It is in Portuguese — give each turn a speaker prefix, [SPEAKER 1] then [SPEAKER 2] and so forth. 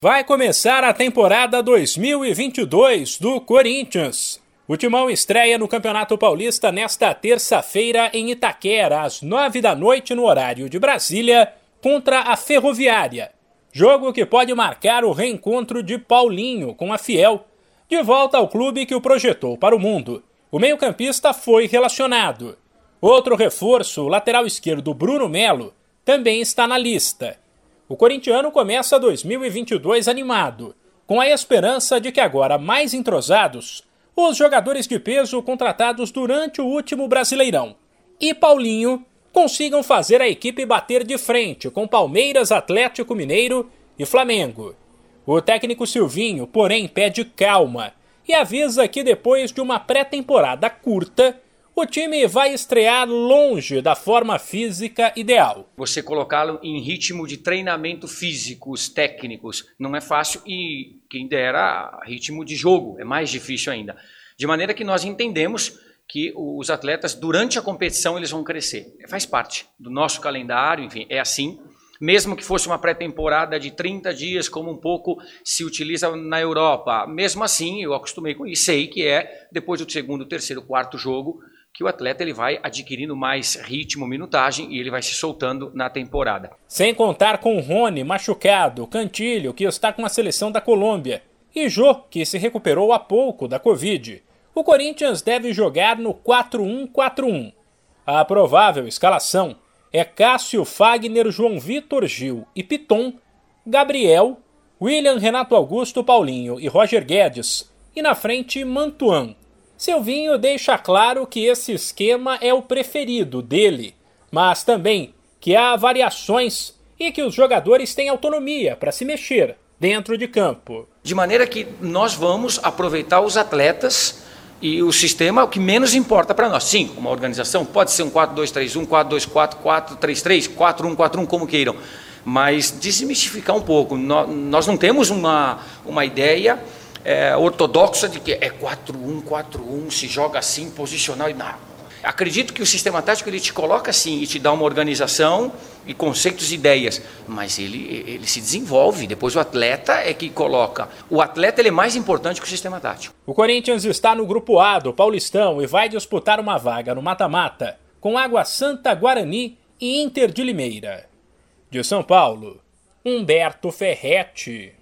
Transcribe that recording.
[SPEAKER 1] Vai começar a temporada 2022 do Corinthians. O Timão estreia no Campeonato Paulista nesta terça-feira em Itaquera, às nove da noite no horário de Brasília, contra a Ferroviária. Jogo que pode marcar o reencontro de Paulinho com a Fiel, de volta ao clube que o projetou para o mundo. O meio-campista foi relacionado. Outro reforço, o lateral esquerdo Bruno Melo, também está na lista. O corintiano começa 2022 animado, com a esperança de que agora mais entrosados, os jogadores de peso contratados durante o último Brasileirão e Paulinho consigam fazer a equipe bater de frente com Palmeiras, Atlético Mineiro e Flamengo. O técnico Silvinho, porém, pede calma e avisa que depois de uma pré-temporada curta, o time vai estrear longe da forma física ideal.
[SPEAKER 2] Você colocá-lo em ritmo de treinamento físicos, técnicos, não é fácil e quem dera ritmo de jogo, é mais difícil ainda. De maneira que nós entendemos que os atletas durante a competição eles vão crescer. Faz parte do nosso calendário, enfim, é assim. Mesmo que fosse uma pré-temporada de 30 dias, como um pouco se utiliza na Europa, mesmo assim eu acostumei com isso, sei que é depois do segundo, terceiro, quarto jogo que o atleta ele vai adquirindo mais ritmo, minutagem e ele vai se soltando na temporada.
[SPEAKER 1] Sem contar com Rony machucado, Cantilho, que está com a seleção da Colômbia, e Jô, que se recuperou há pouco da Covid. O Corinthians deve jogar no 4-1-4-1. A provável escalação é Cássio Fagner, João Vitor Gil e Piton, Gabriel, William Renato Augusto Paulinho e Roger Guedes, e na frente Mantuan, Silvinho deixa claro que esse esquema é o preferido dele, mas também que há variações e que os jogadores têm autonomia para se mexer dentro de campo.
[SPEAKER 2] De maneira que nós vamos aproveitar os atletas e o sistema, o que menos importa para nós. Sim, uma organização pode ser um 4-2-3-1, 4-2-4, 4-3-3, 4-1-4-1, como queiram. Mas desmistificar um pouco. Nós não temos uma, uma ideia é, ortodoxa de que é 4-1-4-1, se joga assim, posicional e não. Acredito que o sistema tático ele te coloca assim e te dá uma organização e conceitos e ideias, mas ele, ele se desenvolve. Depois o atleta é que coloca. O atleta ele é mais importante que o sistema tático.
[SPEAKER 1] O Corinthians está no grupo A do Paulistão e vai disputar uma vaga no mata-mata com Água Santa, Guarani e Inter de Limeira. De São Paulo, Humberto Ferretti.